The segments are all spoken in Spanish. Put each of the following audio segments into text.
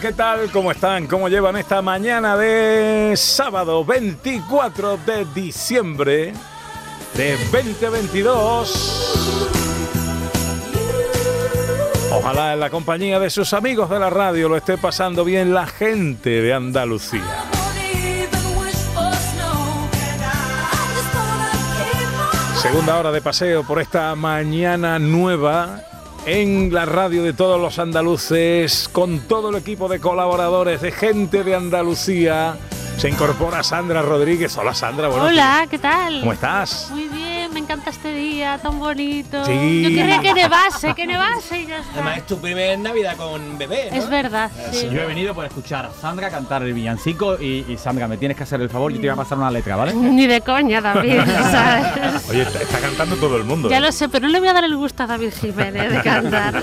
¿Qué tal? ¿Cómo están? ¿Cómo llevan esta mañana de sábado 24 de diciembre de 2022? Ojalá en la compañía de sus amigos de la radio lo esté pasando bien la gente de Andalucía. Segunda hora de paseo por esta mañana nueva en la radio de todos los andaluces, con todo el equipo de colaboradores, de gente de Andalucía. Se incorpora Sandra Rodríguez. Hola Sandra, buenos Hola. ¿qué tal? ¿Cómo estás? Muy bien, encanta este día tan bonito. Sí. Yo quería que nevase, que nevase y ya está. Además es tu primer Navidad con bebé, ¿no? Es verdad, sí. Yo he venido por escuchar a Sandra cantar el villancico y, y, Sandra, me tienes que hacer el favor, yo te voy a pasar una letra, ¿vale? Ni de coña, David, ¿sabes? Oye, está, está cantando todo el mundo. Ya ¿eh? lo sé, pero no le voy a dar el gusto a David Jiménez de cantar.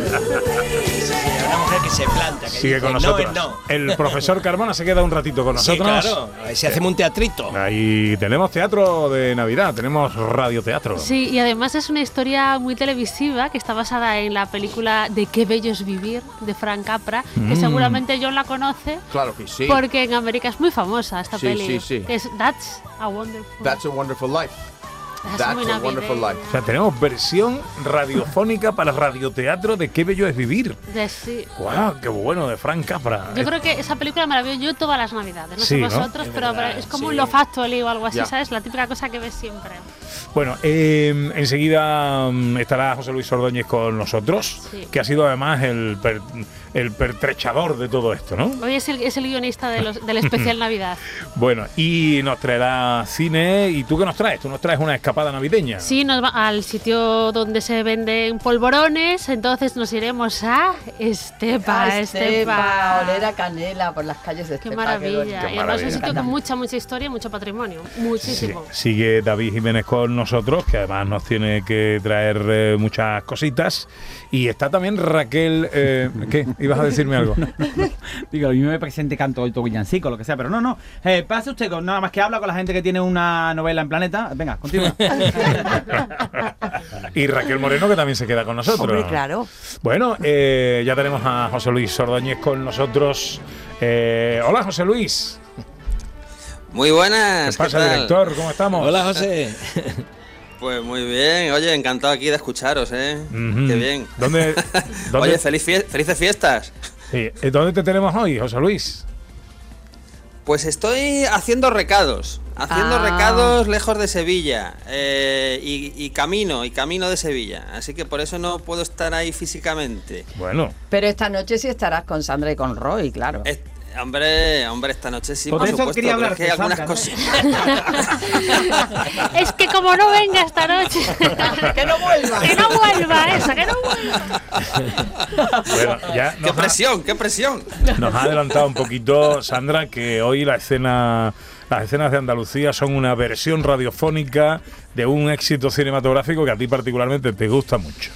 Una mujer que se planta, que Sigue dice con no nosotros. es no. El profesor Carmona se queda un ratito con Sí, nosotros. claro. A ver si hacemos un teatrito. Ahí tenemos teatro de Navidad, tenemos radioteatro. Sí, y además es una historia muy televisiva que está basada en la película de Qué bello es vivir de Frank Capra, que Mm. seguramente John la conoce Claro que sí. porque en América es muy famosa esta Sí, peli. sí, sí. Que es That's a Wonderful. That's a wonderful life. Es That's a wonderful life. O sea, tenemos versión radiofónica para radioteatro de Qué bello es vivir. De- sí. ¡Guau! ¡Qué bueno! De Frank Capra. Yo creo que esa película me la veo yo todas las navidades, no Sí, sé vosotros, pero verdad, es como sí. un Love Actually o algo así. ¿sabes? La típica cosa que ves siempre. Bueno, eh, enseguida mm, estará José Luis Ordóñez con nosotros, Sí. que ha sido además el, per- el pertrechador de todo esto, ¿no? Hoy es el, es el guionista de los- del especial Navidad. Bueno, y nos traerá cine. ¿Y tú qué nos traes? Tú nos traes una escapada navideña. Sí, nos va al sitio donde se venden polvorones, entonces nos iremos a Estepa, Estepa. oler a canela por las calles de Qué Estepa. maravilla. bonito. y Qué además es un maravilla. sitio con mucha, mucha historia y mucho patrimonio. Sí, Muchísimo. sigue David Jiménez con nosotros, que además nos tiene que traer eh, muchas cositas. Y está también Raquel. eh, ¿Qué? ¿Ibas a decirme algo? Digo, yo me presente canto el villancico, lo que sea, pero no, no. Eh, pase usted con nada más que habla con la gente que tiene una novela en Planeta. Venga, continúa. y Raquel Moreno, que también se queda con nosotros. Hombre, claro. Bueno, eh, ya tenemos a José Luis Ordóñez con nosotros. Eh, hola, José Luis. Muy ¿Qué buenas. pasa, tal? director? ¿Cómo estamos? Hola, José. Pues muy bien. Oye, encantado aquí de escucharos, ¿eh? Qué bien. ¿Dónde, dónde, Oye, feliz fie- felices fiestas. sí, ¿dónde te tenemos hoy, José Luis? Pues estoy haciendo recados. Haciendo Ah. recados lejos de Sevilla. eh, y, y camino, y camino de Sevilla. Así que por eso no puedo estar ahí físicamente. Bueno, Pero esta noche sí estarás con Sandra y con Roy, claro. Hombre, hombre, esta noche sí, Por por, eso supuesto. quería pero es hablar que hay algunas Sandra, cosas. Es que como no venga esta noche. ¡Que no vuelva! que no vuelva eso, que no vuelva. bueno, ya ¡Qué ha, presión, qué presión! nos ha adelantado un poquito, Sandra, que hoy la escena, las escenas de Andalucía son una versión radiofónica de un éxito cinematográfico que a ti particularmente te gusta mucho.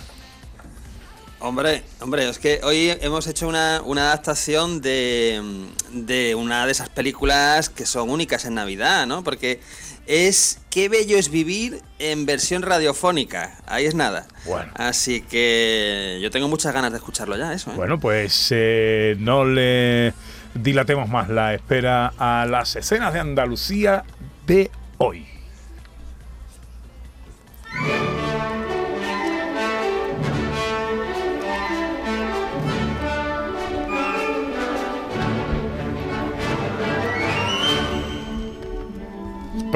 Hombre, hombre, es que hoy hemos hecho una, una adaptación de, de una de esas películas que son únicas en Navidad, ¿no? Porque es Qué bello es vivir en versión radiofónica. Ahí es nada. Bueno. Así que yo tengo muchas ganas de escucharlo ya, eso, ¿eh? Bueno, pues eh, no le dilatemos más la espera a las escenas de Andalucía de hoy.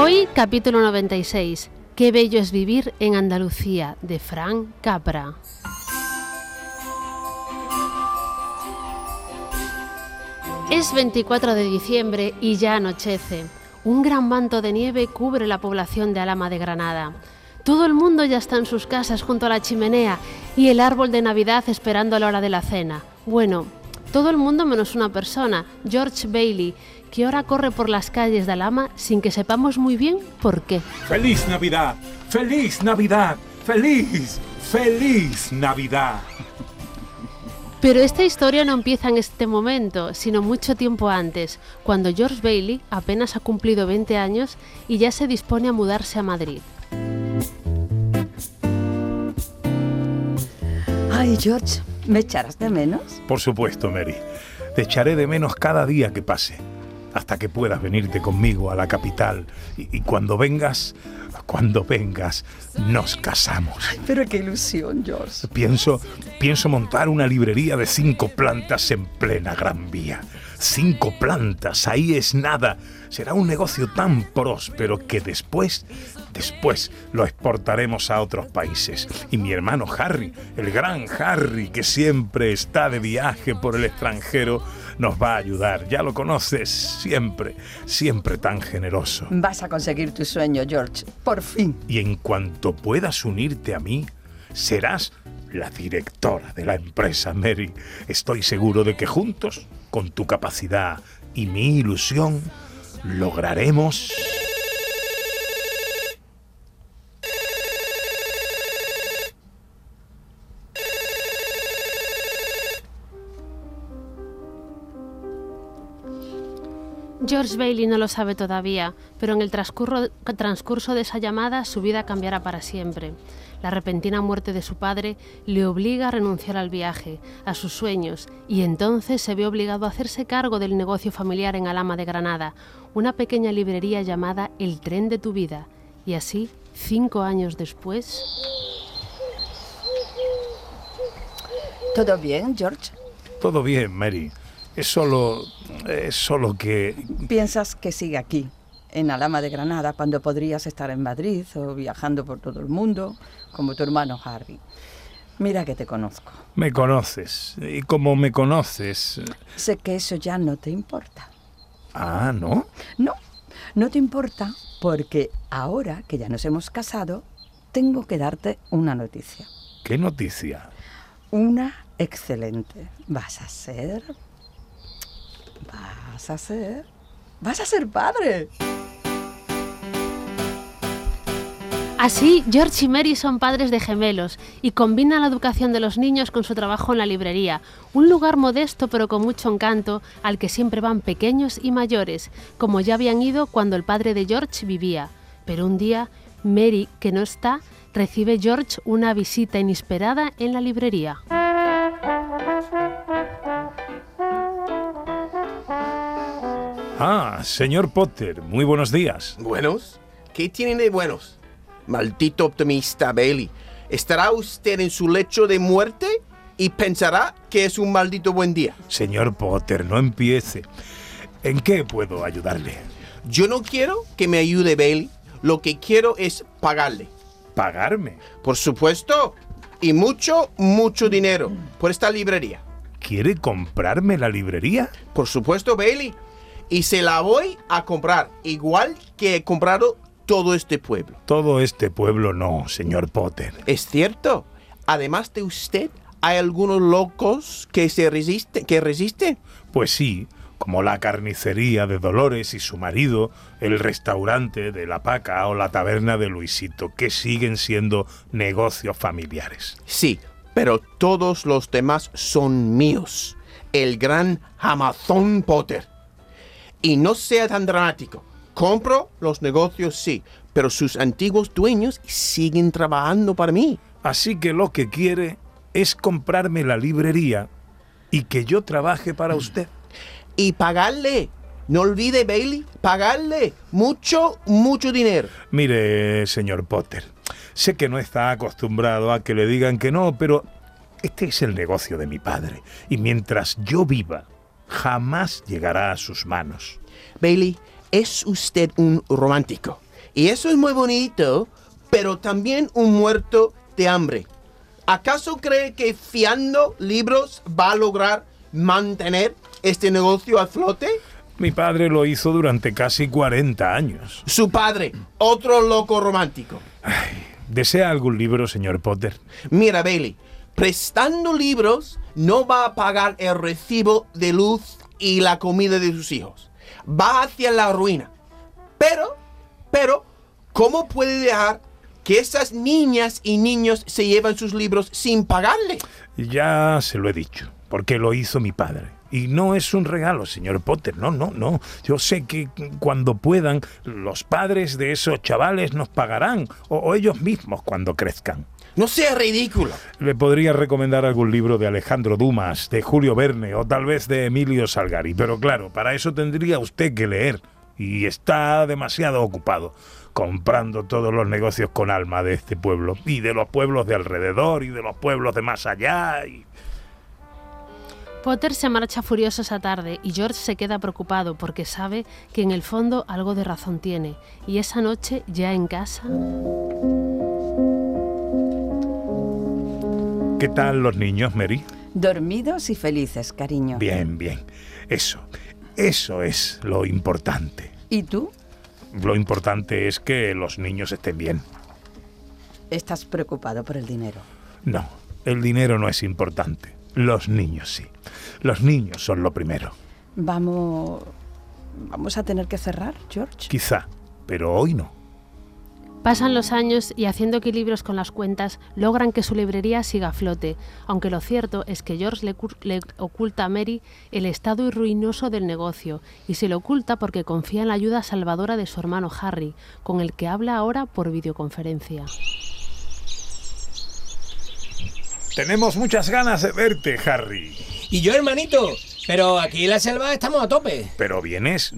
Hoy, capítulo 96. Qué bello es vivir en Andalucía, de Fran Capra. Es 24 de diciembre y ya anochece. Un gran manto de nieve cubre la población de Alama de Granada. Todo el mundo ya está en sus casas junto a la chimenea y el árbol de Navidad esperando a la hora de la cena. Bueno, todo el mundo menos una persona, George Bailey, que ahora corre por las calles de Alama sin que sepamos muy bien por qué. ¡Feliz Navidad! ¡Feliz Navidad! ¡Feliz! ¡Feliz Navidad! Pero esta historia no empieza en este momento, sino mucho tiempo antes, cuando George Bailey apenas ha cumplido 20 años y ya se dispone a mudarse a Madrid. Ay, George, ¿me echarás de menos? Por supuesto, Mary. Te echaré de menos cada día que pase, hasta que puedas venirte conmigo a la capital. Y, y cuando vengas, cuando vengas, nos casamos. Pero qué ilusión, George. Pienso, pienso montar una librería de cinco plantas en plena Gran Vía. Cinco plantas, ahí es nada. Será un negocio tan próspero que después, después lo exportaremos a otros países. Y mi hermano Harry, el gran Harry, que siempre está de viaje por el extranjero, nos va a ayudar. Ya lo conoces, siempre, siempre tan generoso. Vas a conseguir tu sueño, George. Por fin. Y en cuanto puedas unirte a mí, serás la directora de la empresa, Mary. Estoy seguro de que juntos, con tu capacidad y mi ilusión, lograremos... George Bailey no lo sabe todavía, pero en el transcurso de esa llamada su vida cambiará para siempre. La repentina muerte de su padre le obliga a renunciar al viaje, a sus sueños, y entonces se ve obligado a hacerse cargo del negocio familiar en Alama de Granada, una pequeña librería llamada El tren de tu vida. Y así, cinco años después... ¿Todo bien, George? Todo bien, Mary. Es solo... Es solo que... ¿Piensas que sigue aquí, en Alama de Granada, cuando podrías estar en Madrid o viajando por todo el mundo, como tu hermano Harry? Mira que te conozco. Me conoces. Y como me conoces... Sé que eso ya no te importa. Ah, ¿no? No, no te importa porque ahora que ya nos hemos casado, tengo que darte una noticia. ¿Qué noticia? Una excelente. Vas a ser... Vas a ser... Vas a ser padre. Así, George y Mary son padres de gemelos y combinan la educación de los niños con su trabajo en la librería, un lugar modesto pero con mucho encanto al que siempre van pequeños y mayores, como ya habían ido cuando el padre de George vivía. Pero un día, Mary, que no está, recibe George una visita inesperada en la librería. Ah, señor Potter, muy buenos días. ¿Buenos? ¿Qué tienen de buenos? Maldito optimista Bailey. ¿Estará usted en su lecho de muerte y pensará que es un maldito buen día? Señor Potter, no empiece. ¿En qué puedo ayudarle? Yo no quiero que me ayude Bailey. Lo que quiero es pagarle. ¿Pagarme? Por supuesto. Y mucho, mucho dinero por esta librería. ¿Quiere comprarme la librería? Por supuesto, Bailey. Y se la voy a comprar, igual que he comprado todo este pueblo. Todo este pueblo no, señor Potter. Es cierto. Además de usted, hay algunos locos que se resisten, que resisten. Pues sí, como la carnicería de Dolores y su marido, el restaurante de La Paca o la taberna de Luisito, que siguen siendo negocios familiares. Sí, pero todos los demás son míos. El gran Amazon Potter. Y no sea tan dramático. Compro los negocios, sí, pero sus antiguos dueños siguen trabajando para mí. Así que lo que quiere es comprarme la librería y que yo trabaje para usted. Y pagarle. No olvide, Bailey, pagarle mucho, mucho dinero. Mire, señor Potter, sé que no está acostumbrado a que le digan que no, pero este es el negocio de mi padre. Y mientras yo viva, jamás llegará a sus manos. Bailey, es usted un romántico. Y eso es muy bonito, pero también un muerto de hambre. ¿Acaso cree que fiando libros va a lograr mantener este negocio a flote? Mi padre lo hizo durante casi 40 años. Su padre, otro loco romántico. ¿Desea algún libro, señor Potter? Mira, Bailey, prestando libros no va a pagar el recibo de luz y la comida de sus hijos. Va hacia la ruina. Pero, pero, ¿cómo puede dejar que esas niñas y niños se llevan sus libros sin pagarle? Ya se lo he dicho, porque lo hizo mi padre. Y no es un regalo, señor Potter, no, no, no. Yo sé que cuando puedan, los padres de esos chavales nos pagarán, o, o ellos mismos cuando crezcan. No sea ridículo. Le podría recomendar algún libro de Alejandro Dumas, de Julio Verne o tal vez de Emilio Salgari, pero claro, para eso tendría usted que leer y está demasiado ocupado comprando todos los negocios con alma de este pueblo y de los pueblos de alrededor y de los pueblos de más allá y Potter se marcha furioso esa tarde y George se queda preocupado porque sabe que en el fondo algo de razón tiene. Y esa noche, ya en casa... ¿Qué tal los niños, Mary? Dormidos y felices, cariño. Bien, bien. Eso, eso es lo importante. ¿Y tú? Lo importante es que los niños estén bien. Estás preocupado por el dinero. No, el dinero no es importante. Los niños sí. Los niños son lo primero. Vamos... ¿Vamos a tener que cerrar, George? Quizá, pero hoy no. Pasan los años y haciendo equilibrios con las cuentas logran que su librería siga a flote, aunque lo cierto es que George le, oculta a Mary el estado ruinoso del negocio y se lo oculta porque confía en la ayuda salvadora de su hermano Harry, con el que habla ahora por videoconferencia. Tenemos muchas ganas de verte, Harry. Y yo, hermanito, pero aquí en la selva estamos a tope. Pero vienes,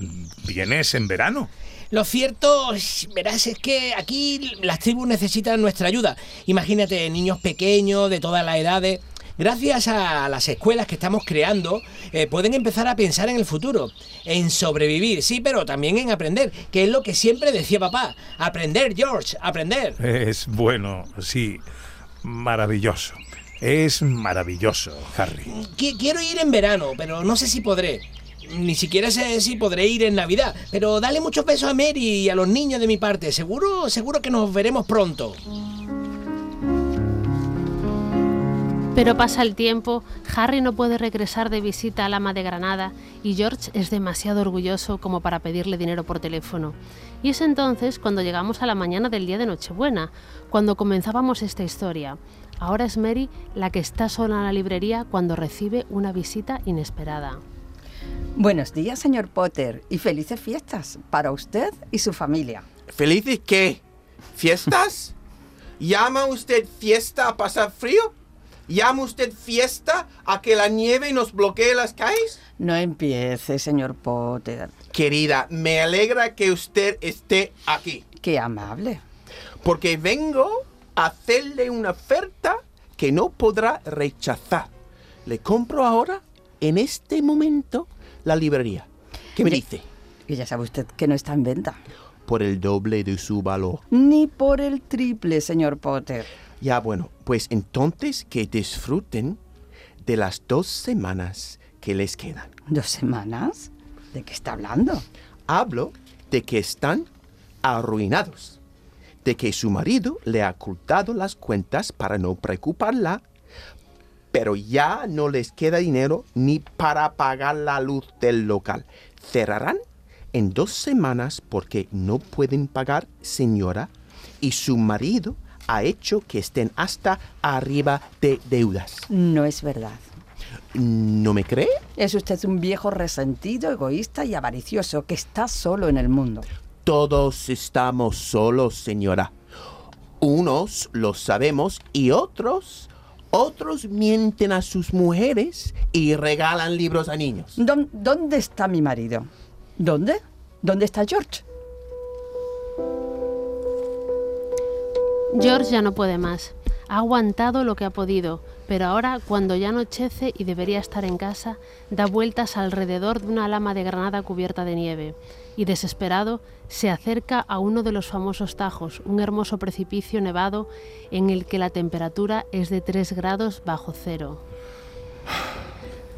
vienes en verano. Lo cierto, verás, es que aquí las tribus necesitan nuestra ayuda. Imagínate, niños pequeños de todas las edades. Gracias a las escuelas que estamos creando, eh, pueden empezar a pensar en el futuro, en sobrevivir, sí, pero también en aprender, que es lo que siempre decía papá. Aprender, George, aprender. Es bueno, sí, maravilloso. Es maravilloso, Harry. Qui- Quiero ir en verano, pero no sé si podré. Ni siquiera sé si podré ir en Navidad. Pero dale muchos besos a Mary y a los niños de mi parte. Seguro, seguro que nos veremos pronto. Pero pasa el tiempo, Harry no puede regresar de visita al ama de Granada y George es demasiado orgulloso como para pedirle dinero por teléfono. Y es entonces cuando llegamos a la mañana del día de Nochebuena, cuando comenzábamos esta historia. Ahora es Mary la que está sola en la librería cuando recibe una visita inesperada. Buenos días, señor Potter, y felices fiestas para usted y su familia. ¿Felices qué? ¿Fiestas? ¿Llama usted fiesta a pasar frío? ¿Llama usted fiesta a que la nieve nos bloquee las calles? No empiece, señor Potter. Querida, me alegra que usted esté aquí, Qué amable. porque vengo a hacerle una oferta que no podrá rechazar. Le compro ahora, en este momento, la librería. ¿Qué me dice? Y ya sabe usted que no está en venta. Por el doble de su valor. Ni por el triple, señor Potter. Ya bueno, pues entonces que disfruten de las dos semanas que les quedan. ¿Dos semanas? ¿De qué está hablando? Hablo de que están arruinados, de que su marido le ha ocultado las cuentas para no preocuparla, pero ya no les queda dinero ni para pagar la luz del local. Cerrarán en dos semanas porque no pueden pagar, señora, y su marido ha hecho que estén hasta arriba de deudas. No es verdad. ¿No me cree? Es usted un viejo resentido, egoísta y avaricioso que está solo en el mundo. Todos estamos solos, señora. Unos lo sabemos y otros, otros mienten a sus mujeres y regalan libros a niños. ¿Dón- ¿Dónde está mi marido? ¿Dónde? ¿Dónde está George? George ya no puede más. Ha aguantado lo que ha podido, pero ahora, cuando ya anochece y debería estar en casa, da vueltas alrededor de una lama de granada cubierta de nieve y, desesperado, se acerca a uno de los famosos tajos, un hermoso precipicio nevado en el que la temperatura es de 3 grados bajo cero.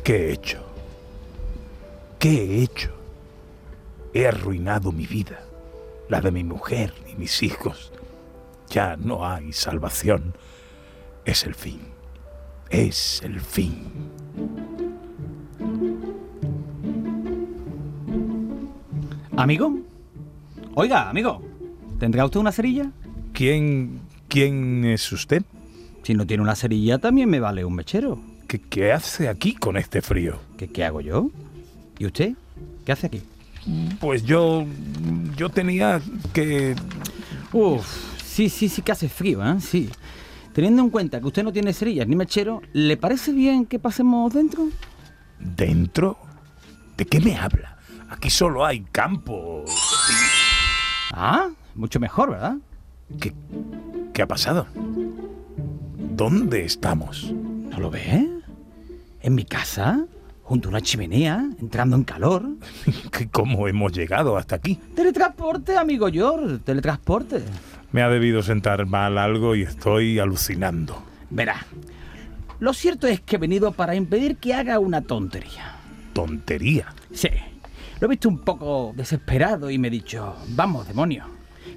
¿Qué he hecho? ¿Qué he hecho? He arruinado mi vida, la de mi mujer y mis hijos. Ya no hay salvación. Es el fin. Es el fin. ¿Amigo? Oiga, amigo, ¿tendrá usted una cerilla? ¿Quién, quién es usted? Si no tiene una cerilla, también me vale un mechero. ¿Qué, qué hace aquí con este frío? ¿Qué, qué hago yo? ¿Y usted? ¿Qué hace aquí? Pues yo, yo tenía que... Uf, sí, sí, sí que hace frío, ¿eh? Sí. Teniendo en cuenta que usted no tiene cerillas ni mechero, ¿le parece bien que pasemos dentro? ¿Dentro? ¿De qué me habla? Aquí solo hay campo. Ah, mucho mejor, ¿verdad? ¿Qué, qué ha pasado? ¿Dónde estamos? ¿No lo ve? ¿En mi casa? ¿Junto a una chimenea? ¿Entrando en calor? ¿Qué- ¿Cómo hemos llegado hasta aquí? Teletransporte, amigo George, teletransporte. Me ha debido sentar mal algo y estoy alucinando. Verá, lo cierto es que he venido para impedir que haga una tontería. Tontería. Sí, lo he visto un poco desesperado y me he dicho, vamos, demonio,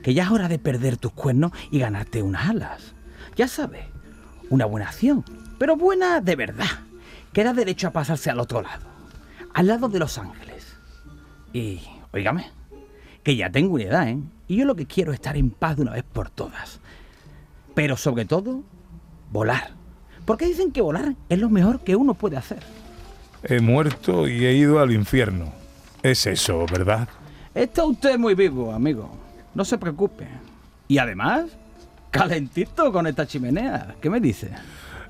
que ya es hora de perder tus cuernos y ganarte unas alas. Ya sabes, una buena acción, pero buena de verdad, que da derecho a pasarse al otro lado, al lado de Los Ángeles. Y, oígame, que ya tengo una edad, ¿eh? Y yo lo que quiero es estar en paz de una vez por todas. Pero sobre todo, volar. Porque dicen que volar es lo mejor que uno puede hacer. He muerto y he ido al infierno. Es eso, ¿verdad? Está usted muy vivo, amigo. No se preocupe. Y además, calentito con esta chimenea. ¿Qué me dice?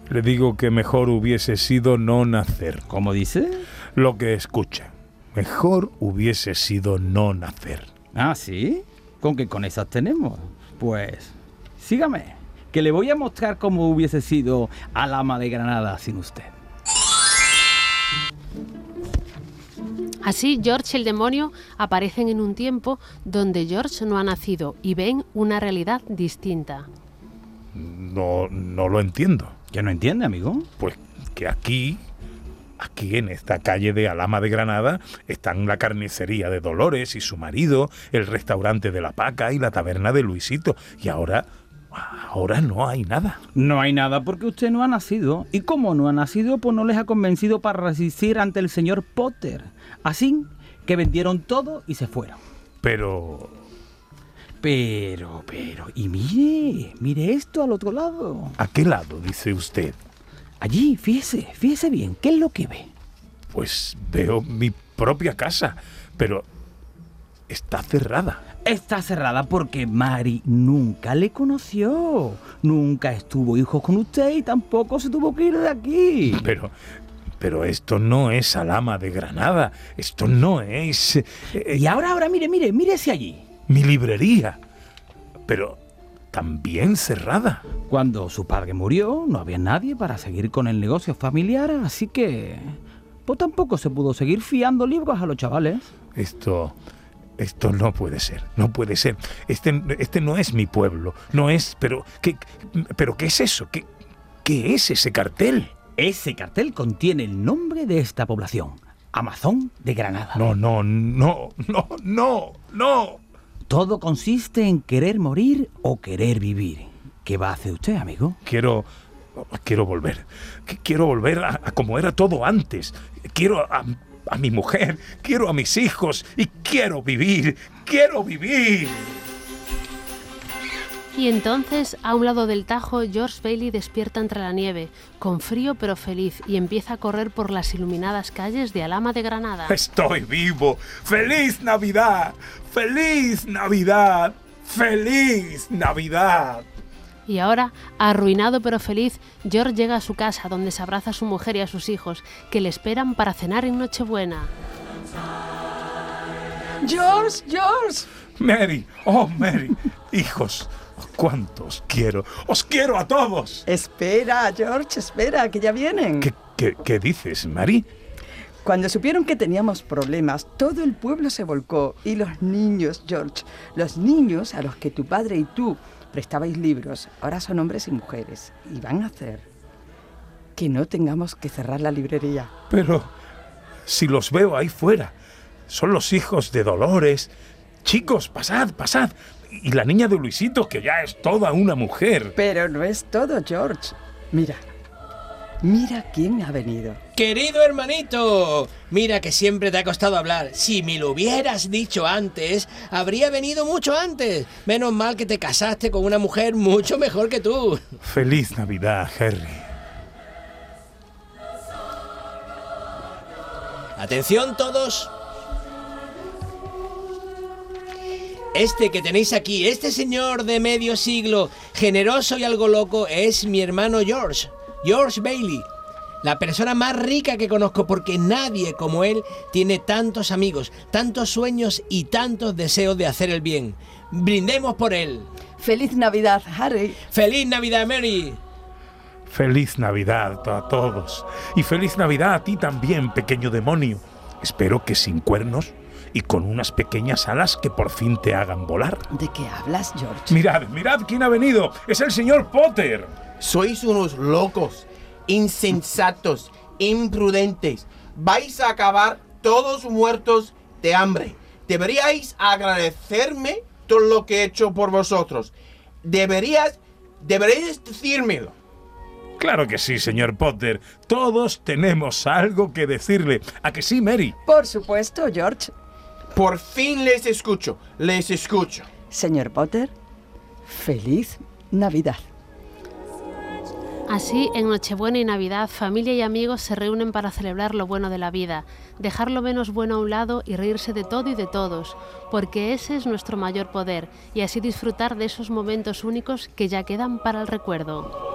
Le digo que mejor hubiese sido no nacer. ¿Cómo dice? Lo que escucha. Mejor hubiese sido no nacer. Ah, ¿sí? ¿Con qué con esas tenemos? Pues, sígame, que le voy a mostrar cómo hubiese sido al ama de Granada sin usted. Así, George y el demonio aparecen en un tiempo donde George no ha nacido y ven una realidad distinta. No, no lo entiendo. ¿Ya no entiende, amigo? Pues que aquí, aquí en esta calle de Alama de Granada, están la carnicería de Dolores y su marido, el restaurante de la Paca y la taberna de Luisito. Y ahora, ahora no hay nada. No hay nada porque usted no ha nacido. Y como no ha nacido, pues no les ha convencido para resistir ante el señor Potter. Así que vendieron todo y se fueron. Pero Pero, pero, y mire, mire esto al otro lado. ¿a qué lado dice usted? Allí, fíjese, fíjese bien, ¿qué es lo que ve? Pues veo mi propia casa, pero está cerrada. Está cerrada porque Mari nunca le conoció. Nunca estuvo hijos con usted y tampoco se tuvo que ir de aquí. Pero, pero esto no es Alama de Granada. Esto no es eh, Y ahora, ahora, mire, mire, mírese allí. mi librería. Pero también cerrada. Cuando su padre murió, no había nadie para seguir con el negocio familiar, así que... Pues tampoco se pudo seguir fiando libros a los chavales. Esto, esto no puede ser. No puede ser. Este, este no es mi pueblo. No es. Pero, ¿qué, pero qué es eso? ¿Qué, qué es ese cartel? Ese cartel contiene el nombre de esta población, Amazon de Granada. No, no, no, no, no, no. Todo consiste en querer morir o querer vivir. ¿Qué va a hacer usted, amigo? Quiero. Quiero volver. Qu- Quiero volver a, a como era todo antes. Quiero a, a mi mujer. Quiero a mis hijos. Y quiero vivir. Quiero vivir. Y entonces, a un lado del Tajo, George Bailey despierta entre la nieve, con frío pero feliz, y empieza a correr por las iluminadas calles de Alama de Granada. Estoy vivo. ¡Feliz Navidad! ¡Feliz Navidad! ¡Feliz Navidad! Y ahora, arruinado pero feliz, George llega a su casa donde se abraza a su mujer y a sus hijos, que le esperan para cenar en Nochebuena. George, George. Mary, oh Mary, hijos, cuántos quiero. Os quiero a todos. Espera, George, espera, que ya vienen. ¿Qué, qué, qué dices, Mary? Cuando supieron que teníamos problemas, todo el pueblo se volcó y los niños, George, los niños a los que tu padre y tú prestabais libros, ahora son hombres y mujeres y van a hacer que no tengamos que cerrar la librería. Pero si los veo ahí fuera, son los hijos de Dolores. Chicos, pasad, pasad. Y la niña de Luisito, que ya es toda una mujer. Pero no es todo, George. Mira, mira quién ha venido. Querido hermanito, mira que siempre te ha costado hablar. Si me lo hubieras dicho antes, habría venido mucho antes. Menos mal que te casaste con una mujer mucho mejor que tú. Feliz Navidad, Harry. Atención todos. Este que tenéis aquí, este señor de medio siglo, generoso y algo loco, es mi hermano George, George Bailey. La persona más rica que conozco porque nadie como él tiene tantos amigos, tantos sueños y tantos deseos de hacer el bien. Brindemos por él. Feliz Navidad, Harry. ¡Feliz Navidad, Mary! Feliz Navidad a todos. Y feliz Navidad a ti también, pequeño demonio. Espero que sin cuernos y con unas pequeñas alas que por fin te hagan volar. ¿De qué hablas, George? Mirad, mirad quién ha venido. Es el señor Potter. Sois unos locos, insensatos, imprudentes. Vais a acabar todos muertos de hambre. Deberíais agradecerme todo lo que he hecho por vosotros. Deberías, deberíais decírmelo. Claro que sí, señor Potter. Todos tenemos algo que decirle. ¿A que sí, Mary? Por supuesto, George. Por fin les escucho, les escucho. Señor Potter, feliz Navidad. Así, en Nochebuena y Navidad, familia y amigos se reúnen para celebrar lo bueno de la vida, dejar lo menos bueno a un lado y reírse de todo y de todos, porque ese es nuestro mayor poder, y así disfrutar de esos momentos únicos que ya quedan para el recuerdo.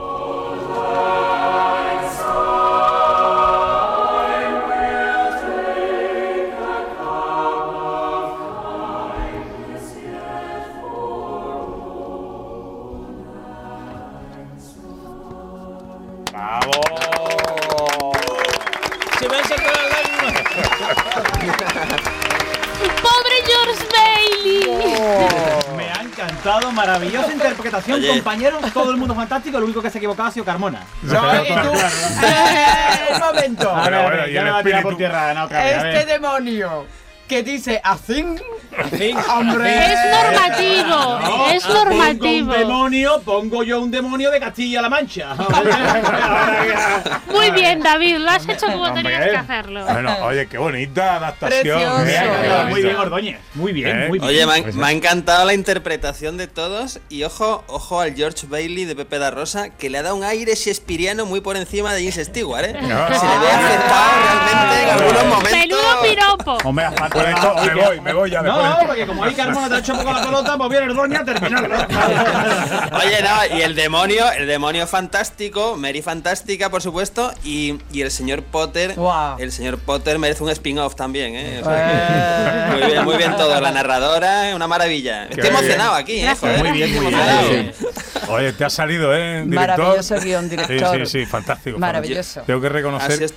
Interpretación, Oye. compañeros, todo el mundo fantástico, lo único que se ha equivocado ha sido Carmona. Soy tú. ¡Eh, un momento! A bueno, y ya el me va a tirar por tierra a ver. Este demonio que dice así. Sí. ¡Hombre! Es normativo, No, es Pongo normativo. un demonio, pongo yo un demonio de Castilla-La Mancha. Muy bien, David, lo has hecho como Hombre. tenías que hacerlo. Bueno, oye, qué bonita adaptación. Precioso. Muy bien. Ordóñez. Muy bien, ¿Eh? muy bien. Oye, me ha, Pues me ha encantado la interpretación de todos y ojo, ojo al George Bailey de Pepe da Rosa que le ha dado un aire shakespeariano muy por encima de James Stewart, ¿eh? No. Se le ve acertado realmente en algunos momentos. Menudo piropo. Hombre, me voy, me voy ya. No, porque como ahí Carmona te ha hecho un poco la pelota, pues viene Ordóñez a terminarlo. Oye, no, y el demonio, el demonio fantástico, Mary fantástica, por supuesto, y, y el señor Potter, el señor Potter merece un spin-off también, ¿eh? O sea que- muy bien, muy bien todo, la narradora, una maravilla. Estoy bien. emocionado aquí, ¿eh? Joder, Muy bien, muy bien. Sí. Oye, te ha salido, ¿eh? Director? Maravilloso guion, director. Sí, sí, sí, fantástico. Maravilloso. Tengo que Así reconocer. es.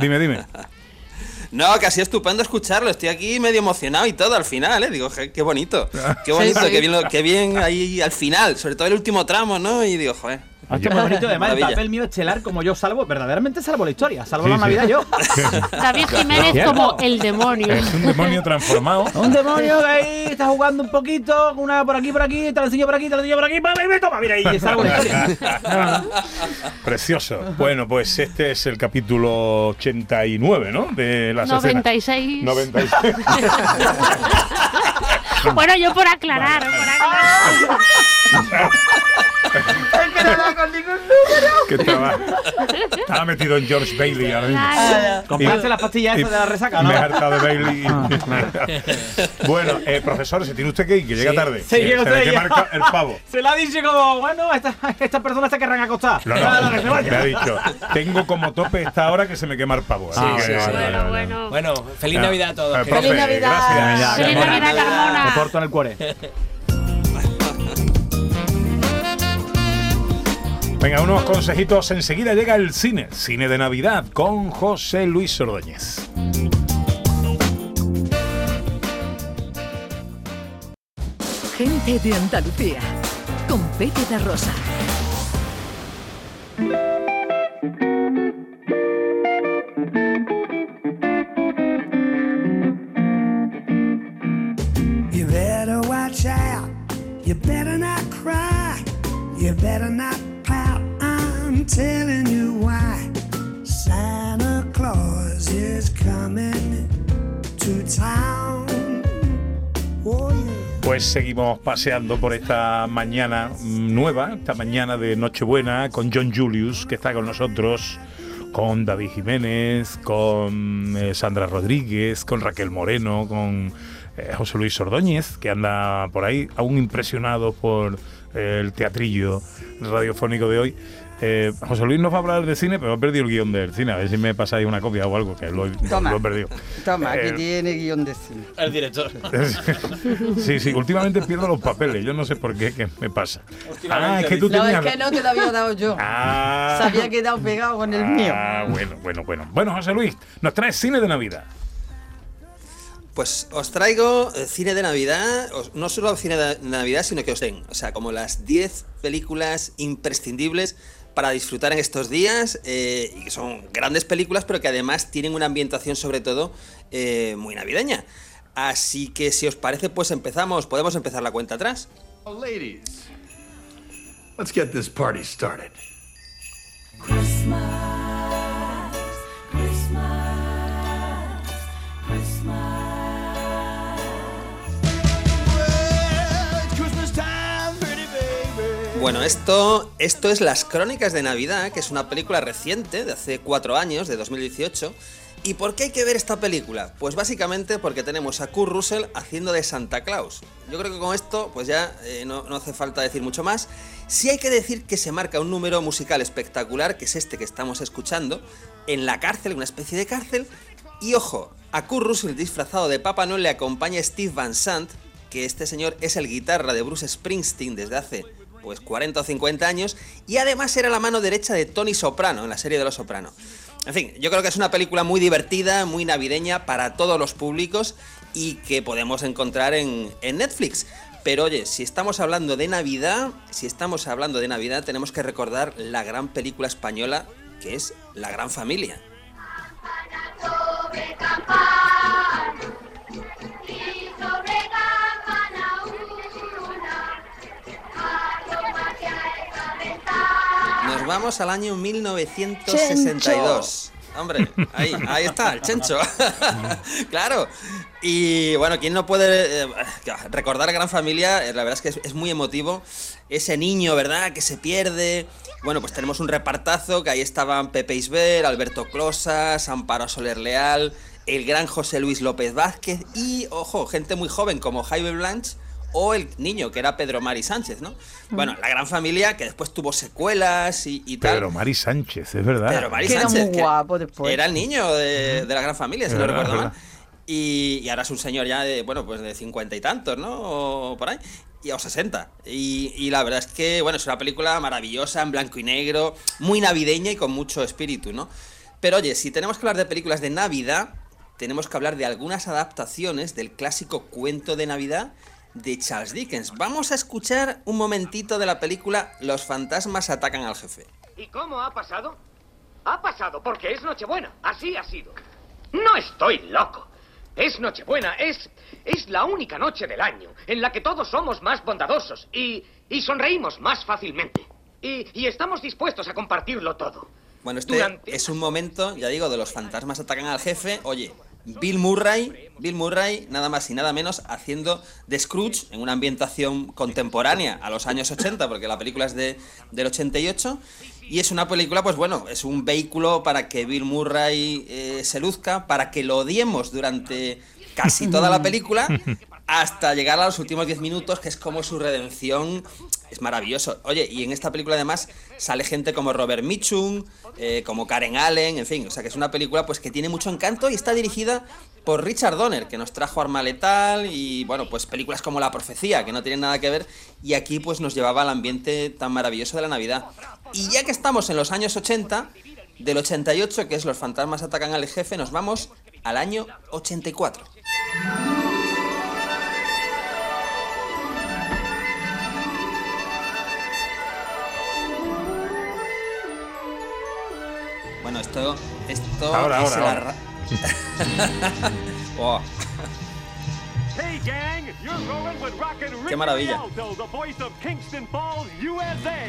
Dime, dime. No, que ha sido estupendo escucharlo. Estoy aquí medio emocionado y todo al final, ¿eh? Digo, qué bonito. Qué bonito, Sí, sí. Qué, bien, lo- qué bien ahí al final. Sobre todo el último tramo, ¿no? Y digo, joder. Ah, qué bonito, además, el Maravilla. papel mío estelar, como yo salvo, verdaderamente salvo la historia, salvo la Sí, sí. Navidad yo. David Jiménez Cierto. como el demonio. Es un demonio transformado. Un demonio que ahí está jugando un poquito, una por aquí, por aquí, te lo enseño por aquí, te lo enseño por aquí, toma, mira, y salvo la historia. Precioso. Bueno, pues este es el capítulo 89, ¿no? De la sección. 96. 96. Bueno, yo por aclarar, por aclarar. Es que no da con ningún número. Que estaba, estaba metido en George Bailey ahora mismo. Claro. Comprarse las pastillas esas de la resaca, ¿no? Me he hartado de Bailey. bueno, eh, profesor, se tiene usted que ir, que llega tarde. Sí, Eh, llega se le usted quema el, ya. ca- el pavo. Se la dice como, bueno, esta- estas personas se querrán acostar. No, no, que se vaya. me ha dicho, tengo como tope esta hora que se me quema el pavo. así Sí, que- sí, sí. Bueno, bueno. Bueno, feliz Ah, Navidad a todos. eh, que- profe, Feliz Navidad. Gracias. Feliz. Navidad, Carmona. Me porto en el cuore. Venga, unos consejitos. Enseguida llega el cine. Cine de Navidad con José Luis Ordóñez. Gente de Andalucía. Con Pepe da Rosa. Seguimos paseando por esta mañana nueva, esta mañana de Nochebuena, con John Julius, que está con nosotros, con David Jiménez, con eh, Sandra Rodríguez, con Raquel Moreno, con eh, José Luis Ordóñez, que anda por ahí, aún impresionado por eh, el teatrillo radiofónico de hoy. Eh, José Luis nos va a hablar de cine, pero he perdido el guion del cine. A ver si me pasáis una copia o algo, que lo, he- Toma. lo he perdido. Toma, aquí Eh, tiene guion de cine. El director. Sí, sí, últimamente pierdo los papeles, yo no sé por qué, ¿qué me pasa? Ah, es que tú No, tenías... es que no te lo había dado yo. Ah, Se había quedado pegado con el mío. Ah, bueno, bueno, bueno. Bueno, José Luis, nos traes cine de Navidad. Pues os traigo eh, cine de Navidad, no solo cine de Navidad, sino que os den, o sea, como las 10 películas imprescindibles para disfrutar en estos días, eh, y que son grandes películas, pero que además tienen una ambientación sobre todo eh, muy navideña. Así que si os parece, pues empezamos, podemos empezar la cuenta atrás. Ladies, let's get this party started. Bueno, esto, esto es Las Crónicas de Navidad, que es una película reciente, de hace cuatro años, de 2018. ¿Y por qué hay que ver esta película? Pues básicamente porque tenemos a Kurt Russell haciendo de Santa Claus. Yo creo que con esto, pues ya eh, no, no hace falta decir mucho más. Sí hay que decir que se marca un número musical espectacular, que es este que estamos escuchando, en la cárcel, una especie de cárcel. Y ojo, a Kurt Russell disfrazado de Papá Noel le acompaña Steve Van Sant, que este señor es el guitarra de Bruce Springsteen desde hace pues 40 o 50 años y además era la mano derecha de Tony Soprano en la serie de Los Soprano. En fin, yo creo que es una película muy divertida, muy navideña para todos los públicos y que podemos encontrar en, en Netflix. Pero oye, si estamos hablando de Navidad, si estamos hablando de Navidad, tenemos que recordar la gran película española que es La Gran Familia. Nos vamos al año 1962. Hombre, ahí, ahí está, el chencho. claro. Y bueno, ¿quién no puede eh, recordar a Gran Familia? Eh, La verdad es que es, es muy emotivo. Ese niño, ¿verdad? Que se pierde. Bueno, pues tenemos un repartazo que ahí estaban Pepe Isber, Alberto Closas, Amparo Soler Leal, el gran José Luis López Vázquez y, ojo, gente muy joven como Jaime Blanche o el niño que era Pedro Mari Sánchez, ¿no? Bueno, la gran familia que después tuvo secuelas y, y tal. Pedro Mari Sánchez, es verdad. Pedro Mari Que era Sánchez, muy guapo después. Era el niño de, de la gran familia, si no recuerdo mal. Y, y ahora es un señor ya de, bueno, pues de cincuenta y tantos, ¿no? O por ahí. Y, o 60. Y, y la verdad es que, bueno, es una película maravillosa, en blanco y negro, muy navideña y con mucho espíritu, ¿no? Pero oye, si tenemos que hablar de películas de Navidad, tenemos que hablar de algunas adaptaciones del clásico cuento de Navidad de Charles Dickens. Vamos a escuchar un momentito de la película Los fantasmas atacan al jefe. ¿Y cómo ha pasado? Ha pasado porque es Nochebuena. Así ha sido. No estoy loco. Es Nochebuena. Es, es la única noche del año en la que todos somos más bondadosos y, y sonreímos más fácilmente. Y, y estamos dispuestos a compartirlo todo. Bueno, este Durante- es un momento, ya digo, de los fantasmas atacan al jefe. Oye, Bill Murray, Bill Murray, nada más y nada menos, haciendo de Scrooge en una ambientación contemporánea a los años 80, porque la película es de, del 88. Y es una película, pues bueno, es un vehículo para que Bill Murray eh, se luzca, para que lo odiemos durante casi toda la película, hasta llegar a los últimos 10 minutos, que es como su redención. Es maravilloso. Oye, y en esta película además sale gente como Robert Mitchum, eh, como Karen Allen, en fin, o sea que es una película pues que tiene mucho encanto y está dirigida por Richard Donner, que nos trajo Arma Letal y bueno, pues películas como La Profecía, que no tienen nada que ver, y aquí pues nos llevaba al ambiente tan maravilloso de la Navidad. Y ya que estamos en los años 80, del 88, que es Los fantasmas atacan al jefe, nos vamos al año 84. Esto, esto Ahora, es ahora, la ahora. ra- Hey gang, you're going with Rockin' Ricky Qué maravilla. Rialto, the voice of Kingston Falls, USA.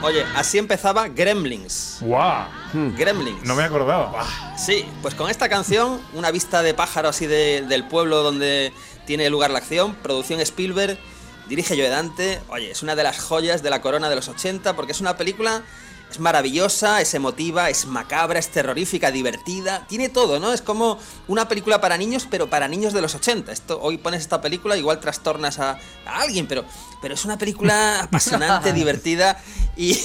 Oye, así empezaba Gremlins. ¡Guau! Gremlins. No me acordaba. Sí, pues con esta canción, una vista de pájaro así de- del pueblo donde tiene lugar la acción, producción Spielberg, dirige Joe Dante. Oye, es una de las joyas de la corona de los 80 porque es una película, es maravillosa, es emotiva, es macabra, es terrorífica, divertida, tiene todo, ¿no? Es como una película para niños, pero para niños de los 80. Esto, hoy pones esta película, igual trastornas a, a alguien, pero, pero es una película apasionante, divertida y,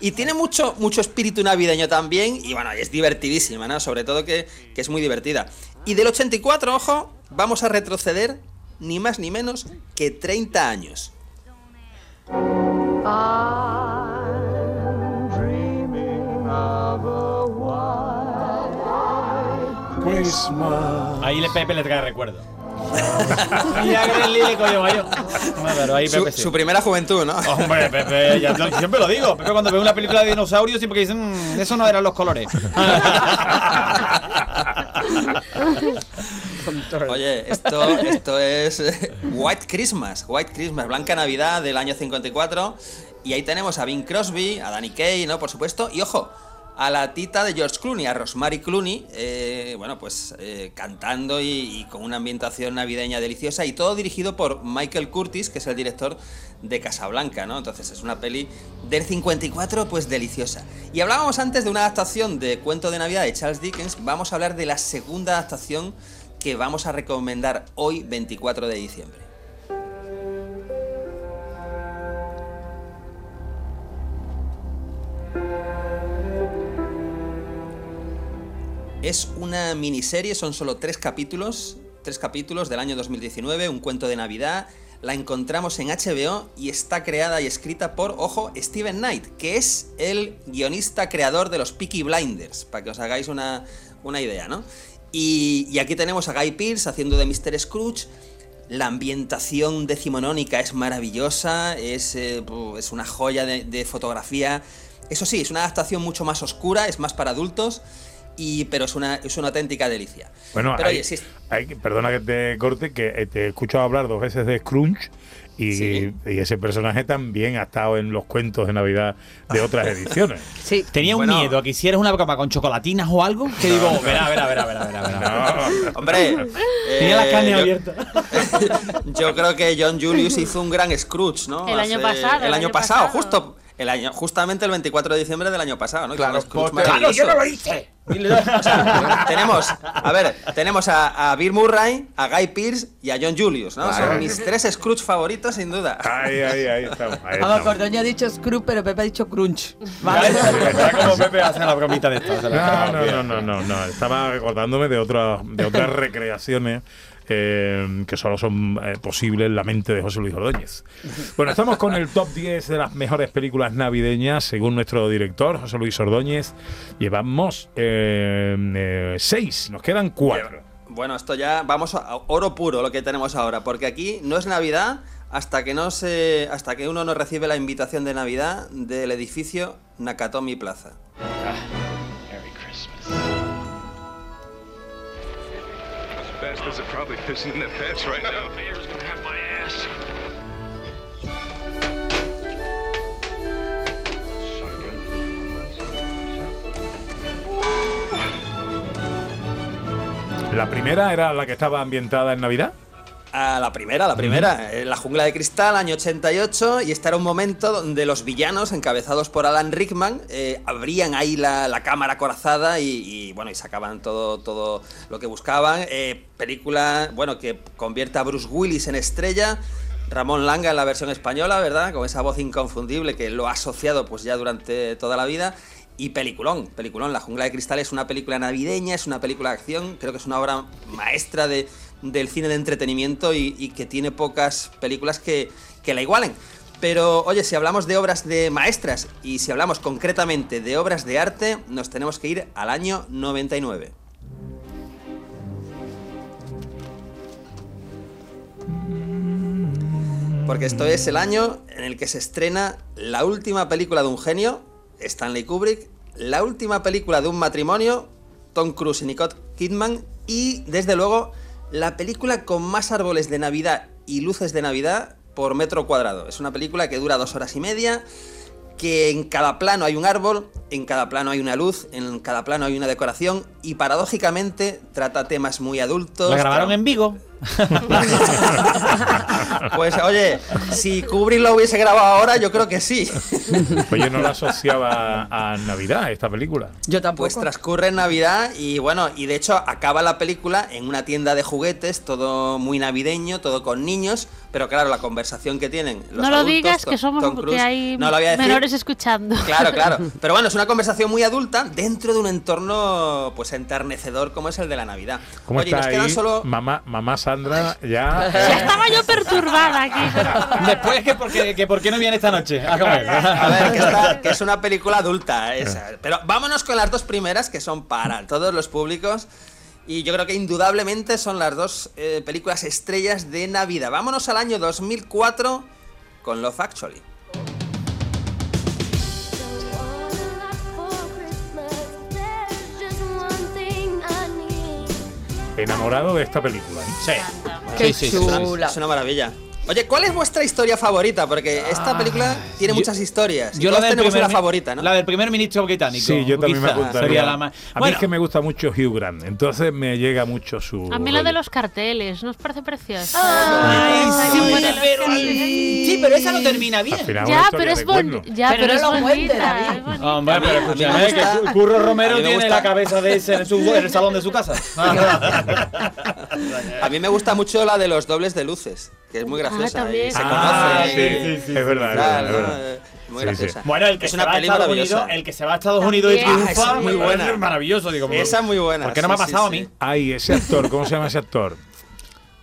y tiene mucho, mucho espíritu navideño también. Y bueno, es divertidísima, ¿no? Sobre todo que, que es muy divertida. Y del 84, ojo, vamos a retroceder ni más ni menos que 30 años. Ahí le Pepe le trae recuerdo. Su, su primera juventud, ¿no? Hombre, Pepe, ya, siempre lo digo. Pepe cuando ve una película de dinosaurios siempre que dicen, "Mm, eso no eran los colores. Oye, esto, esto es eh, White Christmas, White Christmas, Blanca Navidad del año 54. Y ahí tenemos a Bing Crosby, a Danny Kaye, ¿no? Por supuesto. Y ojo, a la tita de George Clooney, a Rosemary Clooney, eh, bueno, pues eh, cantando y, y con una ambientación navideña deliciosa. Y todo dirigido por Michael Curtis, que es el director de Casablanca, ¿no? Entonces es una peli del 54, pues deliciosa. Y hablábamos antes de una adaptación de Cuento de Navidad de Charles Dickens. Vamos a hablar de la segunda adaptación que vamos a recomendar hoy, 24 de diciembre. Es una miniserie, son solo tres capítulos, tres capítulos del año 2019, un cuento de Navidad. La encontramos en HBO y está creada y escrita por, ojo, Steven Knight, que es el guionista creador de los Peaky Blinders, para que os hagáis una, una idea, ¿no? Y, y aquí tenemos a Guy Pearce haciendo de Mr. Scrooge. La ambientación decimonónica es maravillosa, es, eh, es una joya de fotografía. Eso sí, es una adaptación mucho más oscura, es más para adultos, y, pero es una, es una auténtica delicia. Bueno, pero hay- oye, sí, hay que- perdona que te corte, que eh, te he escuchado hablar dos veces de Scrooge y, Sí. y ese personaje también ha estado en los cuentos de Navidad de otras ediciones. Sí. Tenía un Bueno. miedo a que hicieras una broma con chocolatinas o algo. Que digo, verá, verá, verá, verá, verá, verá. No. hombre. Tenía la eh, carne yo- abierta. Yo creo que John Julius hizo un gran Scrooge, ¿no? El año pasado, El año pasado, justo. El año, justamente el 24 de diciembre del año pasado, ¿no? Claro. ¡Claro, yo no lo hice! O sea, tenemos, a ver, tenemos a, a Bill Murray, a Guy Pearce y a John Julius, ¿no? Claro. Son mis tres Scrooge favoritos, sin duda. Ahí, ahí, ahí estamos. Ahí Vamos, estamos. Cordoña ha dicho Scrooge, pero Pepe ha dicho Crunch. Está como Pepe hace la bromita de esto. No, no, no, no, no, no. Estaba recordándome de otras, de otras recreaciones eh, que solo son eh, posibles en la mente de José Luis Ordóñez. Bueno, estamos con el top 10 de las mejores películas navideñas, según nuestro director, José Luis Ordóñez. Llevamos 6, nos quedan 4. Bueno, esto ya vamos a oro puro lo que tenemos ahora, porque aquí no es Navidad hasta que no se hasta que uno no recibe la invitación de Navidad del edificio Nakatomi Plaza. Merry Christmas. Rascals are probably fishing in their pants right now. Mayor's gonna have my ass. La primera era la que estaba ambientada en Navidad. A la primera, la primera, eh, La jungla de cristal, año 88, y este era un momento donde los villanos, encabezados por Alan Rickman, eh, abrían ahí la, la cámara corazada y, y, bueno, y sacaban todo, todo lo que buscaban. Eh, película, bueno, que convierte a Bruce Willis en estrella. Ramón Langa en la versión española, ¿verdad? Con esa voz inconfundible que lo ha asociado pues ya durante toda la vida. Y peliculón, peliculón. La jungla de cristal es una película navideña, es una película de acción, creo que es una obra maestra de, del cine de entretenimiento y, que tiene pocas películas que, que la igualen. Pero oye, si hablamos de obras de maestras y si hablamos concretamente de obras de arte, nos tenemos que ir al año 99. Porque esto es el año en el que se estrena la última película de un genio, Stanley Kubrick, la última película de un matrimonio, Tom Cruise y Nicole Kidman, y desde luego la película con más árboles de Navidad y luces de Navidad por metro cuadrado. Es una película que dura dos horas y media, que en cada plano hay un árbol, en cada plano hay una luz, en cada plano hay una decoración y paradójicamente trata temas muy adultos. ¿La grabaron en Vigo? Pues oye, si Kubrick lo hubiese grabado ahora, yo creo que sí. Pues yo no la asociaba a Navidad, esta película. Yo tampoco. Pues transcurre en Navidad y bueno, y de hecho acaba la película en una tienda de juguetes, todo muy navideño, todo con niños, pero claro, la conversación que tienen los no lo adultos, digas, Tom- que somos Tom Cruise, que hay no lo voy a decir. menores escuchando. Claro, claro. Pero bueno, es una conversación muy adulta dentro de un entorno pues enternecedor como es el de la Navidad. ¿Cómo Oye, está nos quedan ahí solo mamá, mamá Sandra? Ya. Ya estaba yo perturbada aquí. Después, que por, qué, que por qué no viene esta noche a comer. A ver, que, está- que es una película adulta. esa. Pero vámonos con las dos primeras que son para todos los públicos. Y yo creo que indudablemente son las dos eh, películas estrellas de Navidad. Vámonos al año 2004 con Love Actually. Enamorado de esta película. ¿eh? Sí. Qué Sí, sí, chula. Es una maravilla. Oye, ¿cuál es vuestra historia favorita? Porque esta película tiene yo- muchas historias. y Yo la todos del tenemos primer una favorita, ¿no? La del primer ministro británico. Sí, yo también me apuntaría. Sería la más. A mí es que me gusta mucho Hugh Grant, entonces me llega mucho su. A mí lo de los carteles, ¿no os parece precioso? Ay, sí, pero, carteles. sí, pero esa no termina bien. Ya, pero es bonita. Ya, Pero es lo cuente. David. es. Hombre, pero escúchame, que Curro Romero tiene gusta- la cabeza de ese en, su- en el salón de su casa. A mí me gusta mucho la de los dobles de luces, que es muy graciosa. También. y se Ah, conoce. sí, sí, sí, es verdad, es verdad, es ¿no? verdad. Muy Sí, sí. graciosa. Bueno, el que es se una va a Estados maravillosa. Unidos, el que se va a Estados Unidos y También. Ah, triunfa, es muy buena. maravilloso. Digo, Esa es muy buena. ¿Por qué no me ha pasado sí. a mí? Ay, ese actor, ¿cómo se llama ese actor?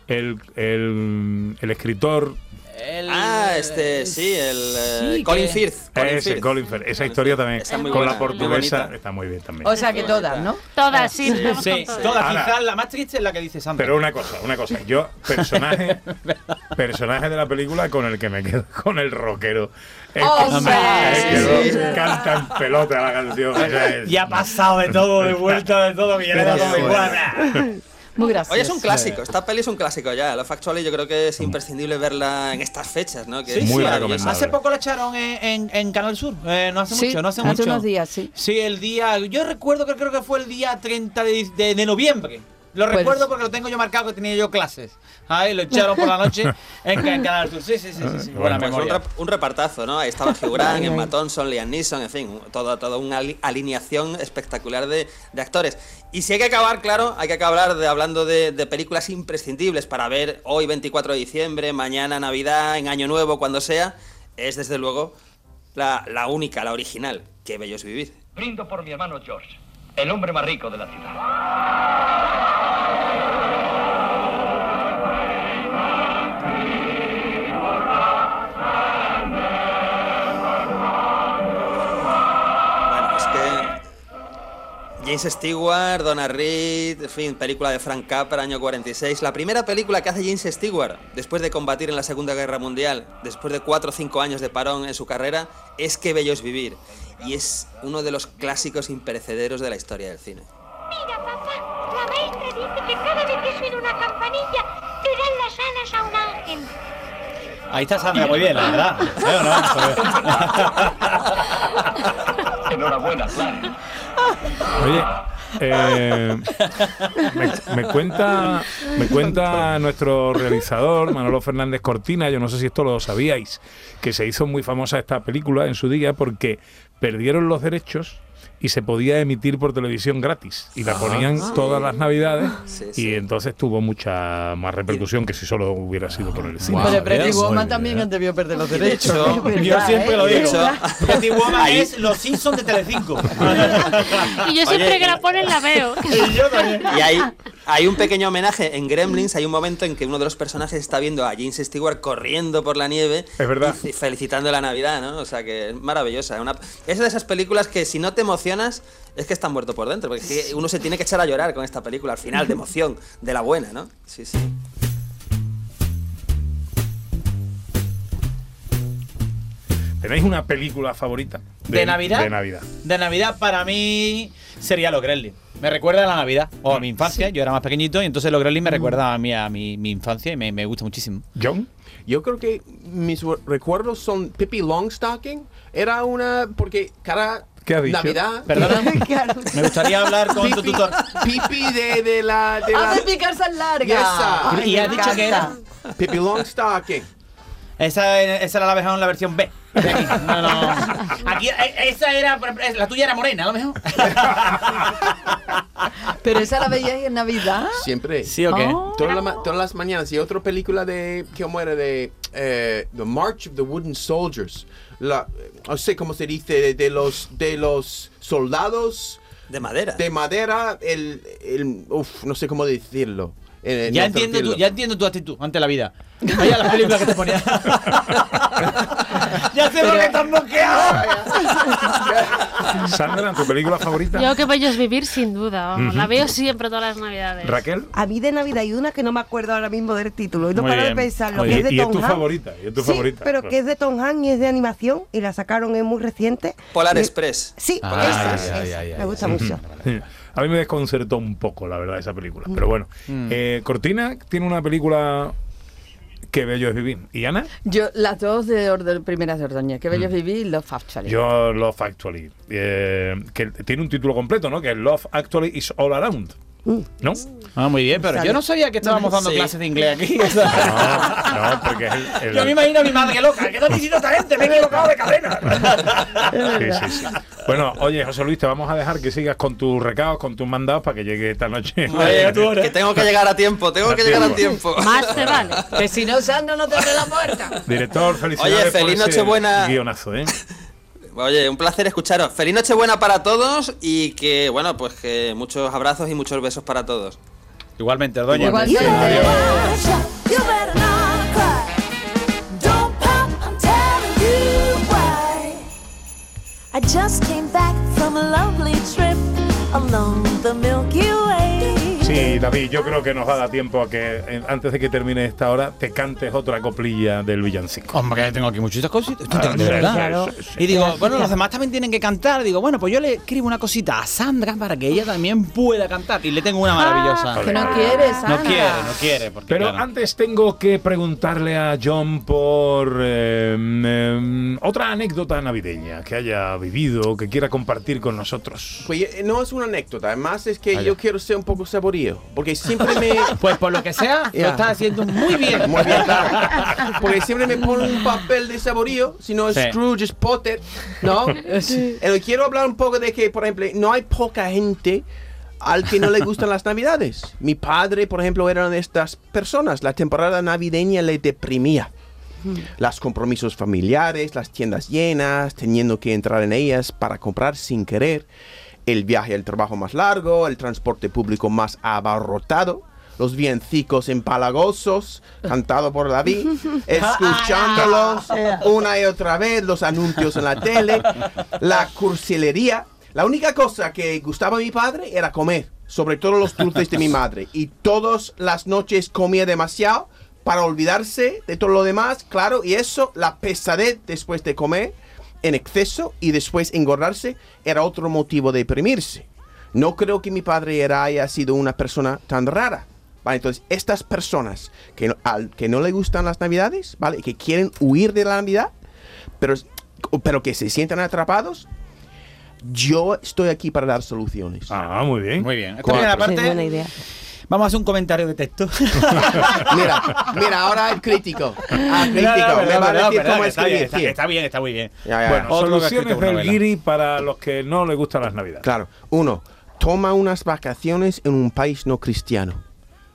El, el, el escritor. El- Ah, este, sí, el eh, Sí, Colin Firth. Colin Ese, Firth. Colin Firth. Esa historia también. Esa es muy con buena, la portuguesa está muy bien también. O sea que todas, ¿no? Todas, sí, Sí, todas. todas. Quizás la más triste es la que dice Sandra. Pero una cosa, una cosa. Yo, personaje, personaje de la película con el que me quedo con el rockero. Es Oh, que- sí, canta en pelota la canción. es- Y ha pasado de todo, de vuelta de todo, que ya le igual. Muy gracioso. Oye, es un clásico, esta peli es un clásico ya. Love Actually yo creo que es imprescindible verla en estas fechas, ¿no? Que Sí, es Muy recomendable. Hace poco la echaron en, en- en Canal Sur, eh, no hace Sí, mucho, no hace, hace mucho. unos días, sí. Sí, el día, yo recuerdo que creo que fue el día 30 de, de- de noviembre. Lo Pues- recuerdo porque lo tengo yo marcado que tenía yo clases. Ahí lo echaron por la noche en, en Canal Sur. Sí, sí, sí, sí, sí. Buena Pues un, memoria. rep- un repartazo, ¿no? Ahí estaba Hugh Emma Thompson, Liam Neeson, en fin, todo, toda una ali- alineación espectacular de, de actores. Y si hay que acabar, claro, hay que acabar de, hablando de, de películas imprescindibles para ver hoy 24 de diciembre, mañana Navidad, en Año Nuevo, cuando sea, es desde luego la, la única, la original, Qué bello es vivir. Brindo por mi hermano George, el hombre más rico de la ciudad. James Stewart, Donna Reed, en fin, película de Frank Capra, año 46. La primera película que hace James Stewart después de combatir en la Segunda Guerra Mundial, después de 4 o 5 años de parón en su carrera, es Qué bello es vivir. Y es uno de los clásicos imperecederos de la historia del cine. Mira, papá, la maestra dice que cada vez que suena una campanilla, te dan las alas a un ángel. Ahí está Sandra, muy bien, la verdad. Enhorabuena, Clara. Oye, Eh, me, cuenta, me cuenta nuestro realizador, Manolo Fernández Cortina, yo no sé si esto lo sabíais, que se hizo muy famosa esta película en su día porque perdieron los derechos y se podía emitir por televisión gratis. Y la Ah. ponían Ah. todas las navidades Sí, y entonces tuvo mucha más repercusión que si solo hubiera sido por el cine. Pero Pretty Muy Woman bien. también han debido perder los De derechos. yo siempre ¿eh? lo digo. Pretty Woman Ahí- es los Simpsons de Telecinco. Y yo siempre Oye, que la ponen la veo. y yo también. Y hay, hay un pequeño homenaje en Gremlins. Hay un momento en que uno de los personajes está viendo a James Stewart corriendo por la nieve. Es verdad. Y felicitando la Navidad, ¿no? O sea que es maravillosa. Una, es de esas películas que si no te emocionas, es que estás muerto por dentro. Porque uno se tiene que echar a llorar con esta película al final, de emoción, de la buena, ¿no? Sí, sí. ¿Tenéis una película favorita? ¿De Navidad? De Navidad. De Navidad para mí sería Los Gremlins. Me recuerda a la Navidad o a mi infancia. Yo era más pequeñito y entonces Los Gremlins me recuerda a mí a mi, mi infancia y me, me gusta muchísimo. ¿John? Yo creo que mis re- recuerdos son Pippi Longstocking. Era una. Porque cada ¿Qué ha dicho? Navidad. Perdona. Me gustaría hablar con tu tutor. Pippi de, de la. De la Hace picarse larga. Esa. Ay, Y has dicho que era. Pippi Longstocking. Esa, esa era la versión, la versión B. No, no. Aquí, eh, esa era. La tuya era morena, a lo mejor. Pero esa la veíais en Navidad. Siempre. ¿Sí o qué? Oh. Todas, las ma- todas las mañanas. Y otra película de. ¿Cómo era? De. eh, the March of the Wooden Soldiers. La, no sé cómo se dice. De, de los, de los soldados De madera. de madera. El. el uf, no sé cómo decirlo. Eh, Ya no entiendo, tu, ya entiendo tu actitud ante la vida. Vaya las películas que te ponían. ya sé por qué estás bloqueado. Sandra, ¿tu película favorita? Yo que bello es vivir sin duda. vamos. La veo siempre todas las navidades. Raquel. A mí de Navidad hay una que no me acuerdo ahora mismo del título. Y no Muy paro de bien. pensar lo Muy que es de Y es Tom tu Hanks. favorita, y es tu Sí, favorita. pero Claro. que es de Tom Hanks y es de animación y la sacaron es muy reciente. Polar Y- Express. Sí, esa, ay, me gusta mucho. A mí me desconcertó un poco, la verdad, esa película. Mm. Pero bueno. Eh, Cortina tiene una película que bello es vivir. ¿Y Ana? Yo, las dos de orde, primeras de Ordoñez, que bello es vivir y Love Actually. Mm. Yo Love Actually. eh, que tiene un título completo, ¿no? Que es Love Actually is All Around. ¿No? Ah, muy bien, pero yo no sabía que estábamos dando Sí. clases de inglés aquí. No, no, porque es el. el- Yo me imagino a mi madre loca. ¿Qué está diciendo esta gente? Me he equivocado de cadena. Sí, sí, sí. Bueno, oye, José Luis, te vamos a dejar que sigas con tus recados, con tus mandados para que llegue esta noche. Que tengo que llegar a tiempo, tengo A que llegar a tiempo. Más te vale. Que si no, Sandra no te abre la puerta. Director, felicidades. Oye, feliz Nochebuena. Guionazo, ¿eh? Oye, un placer escucharos. Feliz Nochebuena para todos y que, bueno, pues que muchos abrazos y muchos besos para todos. Igualmente, doña. Igualmente. You better not cry. Don't pop, I'm telling you why. I just came back from a lovely trip along the Milky Way. Sí, David, yo creo que nos va a dar tiempo a que antes de que termine esta hora te cantes otra coplilla del villancico. Hombre, que tengo aquí muchísimas cositas. Ah, de sí, verdad. sí, sí, sí. Y digo, bueno, los demás también tienen que cantar. Digo, bueno, pues yo le escribo una cosita a Sandra para que ella también pueda cantar. Y le tengo una maravillosa. Que no quieres, Sandra. No quiere, no quiere. Porque, Pero claro. antes tengo que preguntarle a John por eh, em, otra anécdota navideña que haya vivido, que quiera compartir con nosotros. Pues eh, no es una anécdota, además es que Vaya. yo quiero ser un poco saborío. Porque siempre me. Pues por lo que sea, lo Ya. estás haciendo muy bien. Muy bien, claro. Porque siempre me ponen un papel de saborío, si no es Sí. Scrooge, es Potter, ¿no? Eh, quiero hablar un poco de que, por ejemplo, no hay poca gente al que no le gustan las navidades. Mi padre, por ejemplo, era una de estas personas. La temporada navideña le deprimía. Los compromisos familiares, las tiendas llenas, teniendo que entrar en ellas para comprar sin querer, el viaje al trabajo más largo, el transporte público más abarrotado, los villancicos empalagosos, cantado por David, escuchándolos una y otra vez, los anuncios en la tele, la cursilería. La única cosa que gustaba a mi padre era comer, sobre todo los dulces de mi madre. Y todas las noches comía demasiado para olvidarse de todo lo demás, claro, y eso, la pesadez después de comer en exceso y después engordarse era otro motivo de deprimirse. No creo que mi padre era, haya sido una persona tan rara. ¿vale? Entonces, estas personas que no, al que no le gustan las navidades, ¿vale? Que quieren huir de la Navidad, pero, pero que se sientan atrapados, Yo estoy aquí para dar soluciones. Ah, muy bien. Muy bien. Esta Cuatro. primera parte, Sí, buena idea. Vamos a hacer un comentario de texto. Mira, mira, ahora el crítico. Ah, crítico. No, no, me perdón, va a perdón, decir perdón, cómo que está bien, está, sí. está bien, está muy bien. Ya, ya, Bueno, soluciones del guiri para los que no les gustan las navidades. Claro. Uno, toma unas vacaciones en un país no cristiano.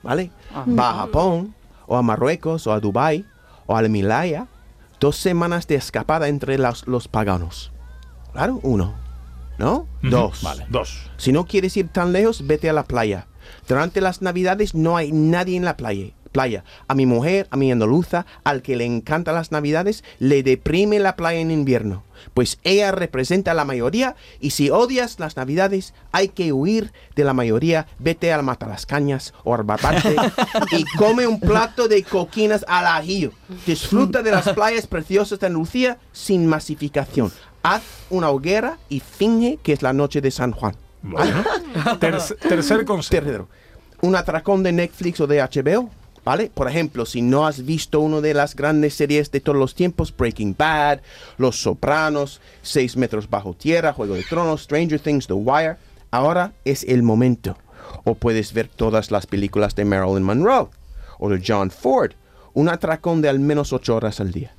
¿Vale? Va a Japón, o a Marruecos, o a Dubái, o al Himalaya. Dos semanas de escapada entre los, los paganos. Claro, uno. ¿No? Dos. Vale, dos. Si no quieres ir tan lejos, vete a la playa. Durante las navidades no hay nadie en la playa. Playa. A mi mujer, a mi andaluza, al que le encantan las navidades, le deprime la playa en invierno. Pues ella representa a la mayoría y si odias las navidades, hay que huir de la mayoría. Vete al Matalascañas o al Barbate y come un plato de coquinas al ajillo. Disfruta de las playas preciosas de Andalucía sin masificación. Haz una hoguera y finge que es la noche de San Juan. Bueno. Terc- tercer consejo. Tercero, un atracón de Netflix o de HBO, ¿vale? Por ejemplo, si no has visto una de las grandes series de todos los tiempos, Breaking Bad, Los Sopranos, Seis Metros Bajo Tierra, Juego de Tronos, Stranger Things, The Wire, ahora es el momento. O puedes ver todas las películas de Marilyn Monroe o de John Ford, un atracón de al menos ocho horas al día.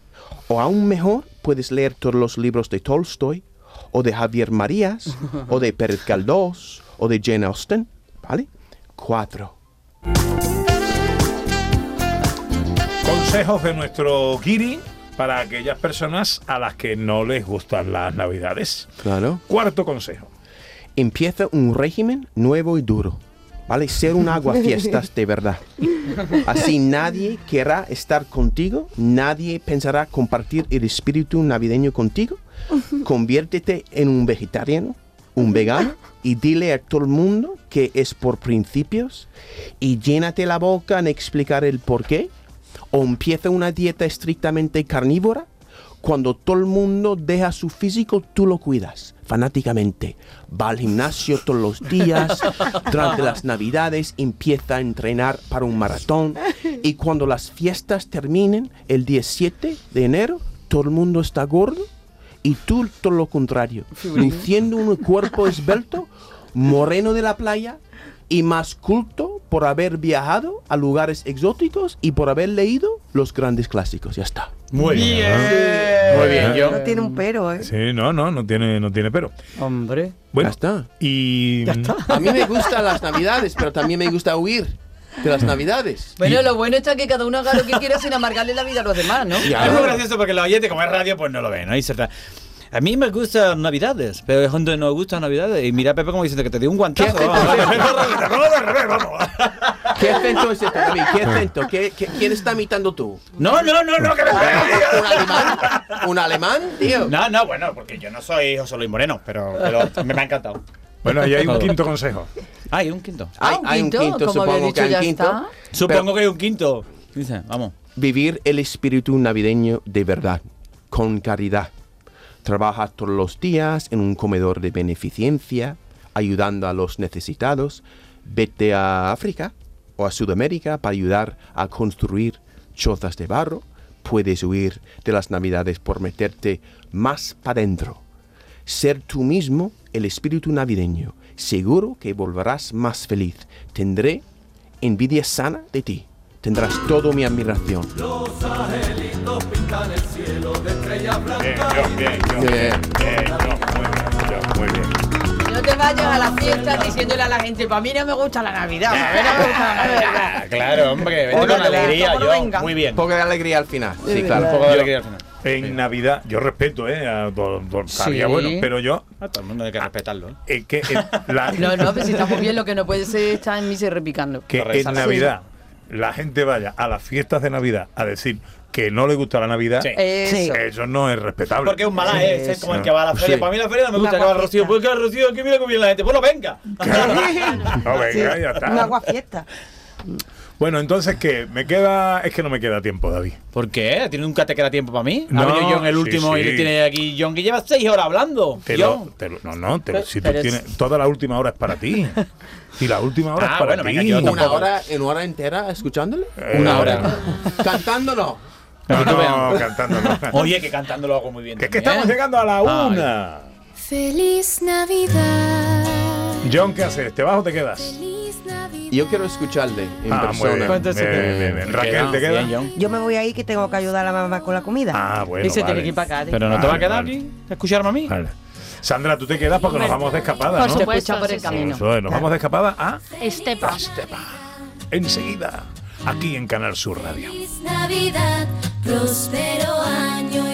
O aún mejor, puedes leer todos los libros de Tolstoy, o de Javier Marías, o de Pérez Galdós, o de Jane Austen, ¿vale? Cuatro. Consejos de nuestro guiri para aquellas personas a las que no les gustan las navidades. Claro. Cuarto consejo. Empieza un régimen nuevo y duro, ¿vale? Ser un aguafiestas de verdad. Así nadie querrá estar contigo, nadie pensará compartir el espíritu navideño contigo. Conviértete en un vegetariano, un vegano y dile a todo el mundo que es por principios y llénate la boca en explicar el por qué. O empieza una dieta estrictamente carnívora. Cuando todo el mundo deja su físico, tú lo cuidas fanáticamente. Va al gimnasio todos los días. Durante las navidades empieza a entrenar para un maratón. Y cuando las fiestas terminen, el 17 de enero, todo el mundo está gordo. Y tú todo lo contrario. Luciendo un cuerpo esbelto, moreno de la playa y más culto por haber viajado a lugares exóticos y por haber leído los grandes clásicos. Ya está. Muy bien. Muy bien, yo. No tiene un pero, ¿eh? Sí, no, no, no tiene, no tiene pero. Hombre. Bueno, Ya está. Y. A mí me gustan las navidades, pero también me gusta huir de las navidades. Bueno, lo bueno está que cada uno haga lo que quiera sin amargarle la vida a los demás, ¿no? Es muy gracioso porque los oyentes, como es radio, pues no lo ven, ¿no? Y se tra- A mí me gustan Navidades, pero gente que no gusta Navidades. Y mira a Pepe como diciendo que te dio un guantazo. ¿Qué acento es este, David? ¿Qué acento? ¿Qué, qué- quién está imitando tú? No, no, no, no, que me ¿Un alemán? ¿Un alemán, tío? No, no, bueno, porque yo no soy José Luis Moreno, pero, pero me, me ha encantado. Bueno, y hay un quinto consejo. Ah, hay un quinto. Hay, Ah, un hay un quinto, quinto, como había supongo dicho, que hay ya un quinto. está. Supongo que hay un quinto. Dice, vamos. Vivir el espíritu navideño de verdad, con caridad. Trabaja todos los días en un comedor de beneficencia, ayudando a los necesitados. Vete a África o a Sudamérica para ayudar a construir chozas de barro. Puedes huir de las navidades por meterte más para adentro. Ser tú mismo el espíritu navideño. Seguro que volverás más feliz. Tendré envidia sana de ti. Tendrás toda mi admiración. Bien, John, bien, John. Bien. Bien, John, muy bien, muy bien. No te vayas a la fiesta diciéndole a la gente, para mí no me gusta la Navidad. A mí no me gusta la Navidad. Claro, hombre, vete Poco con de- alegría, yo. venga. Muy bien. Un poco de alegría al final. Sí, claro. Un poco de Yo- alegría al final. En Navidad, yo respeto, ¿eh? A don, don- Sí. bueno, pero yo. A todo el mundo hay que respetarlo. ¿eh? eh, que en, la- No, no, pero si está muy bien, lo que no puede ser estar en misa y repicando. que Correcto. en Navidad la gente vaya a las fiestas de Navidad a decir que no le gusta la Navidad, Sí. Eso. eso no es respetable. Porque un mala es, es como el que va a la feria. Sí. Para mí la feria no me gusta Una que va al Rocío. guapita. Pues que al Rocío, que mira cómo viene la gente. Bueno, venga. No, venga, ya está. Un agua fiesta. Bueno, entonces, ¿qué? Me queda. Es que no me queda tiempo, David. ¿Por qué? ¿Tiene nunca te queda tiempo para mí? No, ha venido John el sí, último y sí. le tiene aquí John que lleva seis horas hablando. Te lo- John. te lo- no, no, te lo- Pero- si tú tienes. Toda la última hora es para ti. Y la última hora Ah, es para bueno, ti. venga, yo ¿Una hora, en hora entera escuchándole? Eh, Una hora. Cantándolo. No, no, no. Oye, que cantando lo hago muy bien. Que es que estamos llegando a la Ay. una. Feliz Navidad. John, ¿qué haces? ¿Te vas o te quedas? Yo quiero escucharle en Ah, muy persona. bien. Bien, bien, bien. Raquel, ¿te quedas? Yo me voy ahí que tengo que ayudar a la mamá con la comida. Ah, bueno. Y se tiene que ir para acá. Pero no te va a quedar vale. aquí a escucharme a mí. Vale. Sandra, tú te quedas porque nos vamos de escapada, Por ¿no? supuesto, escucha por el sí, sí. camino. Eso nos vamos de escapada a Estepa. enseguida, aquí en Canal Sur Radio. Feliz Navidad, próspero año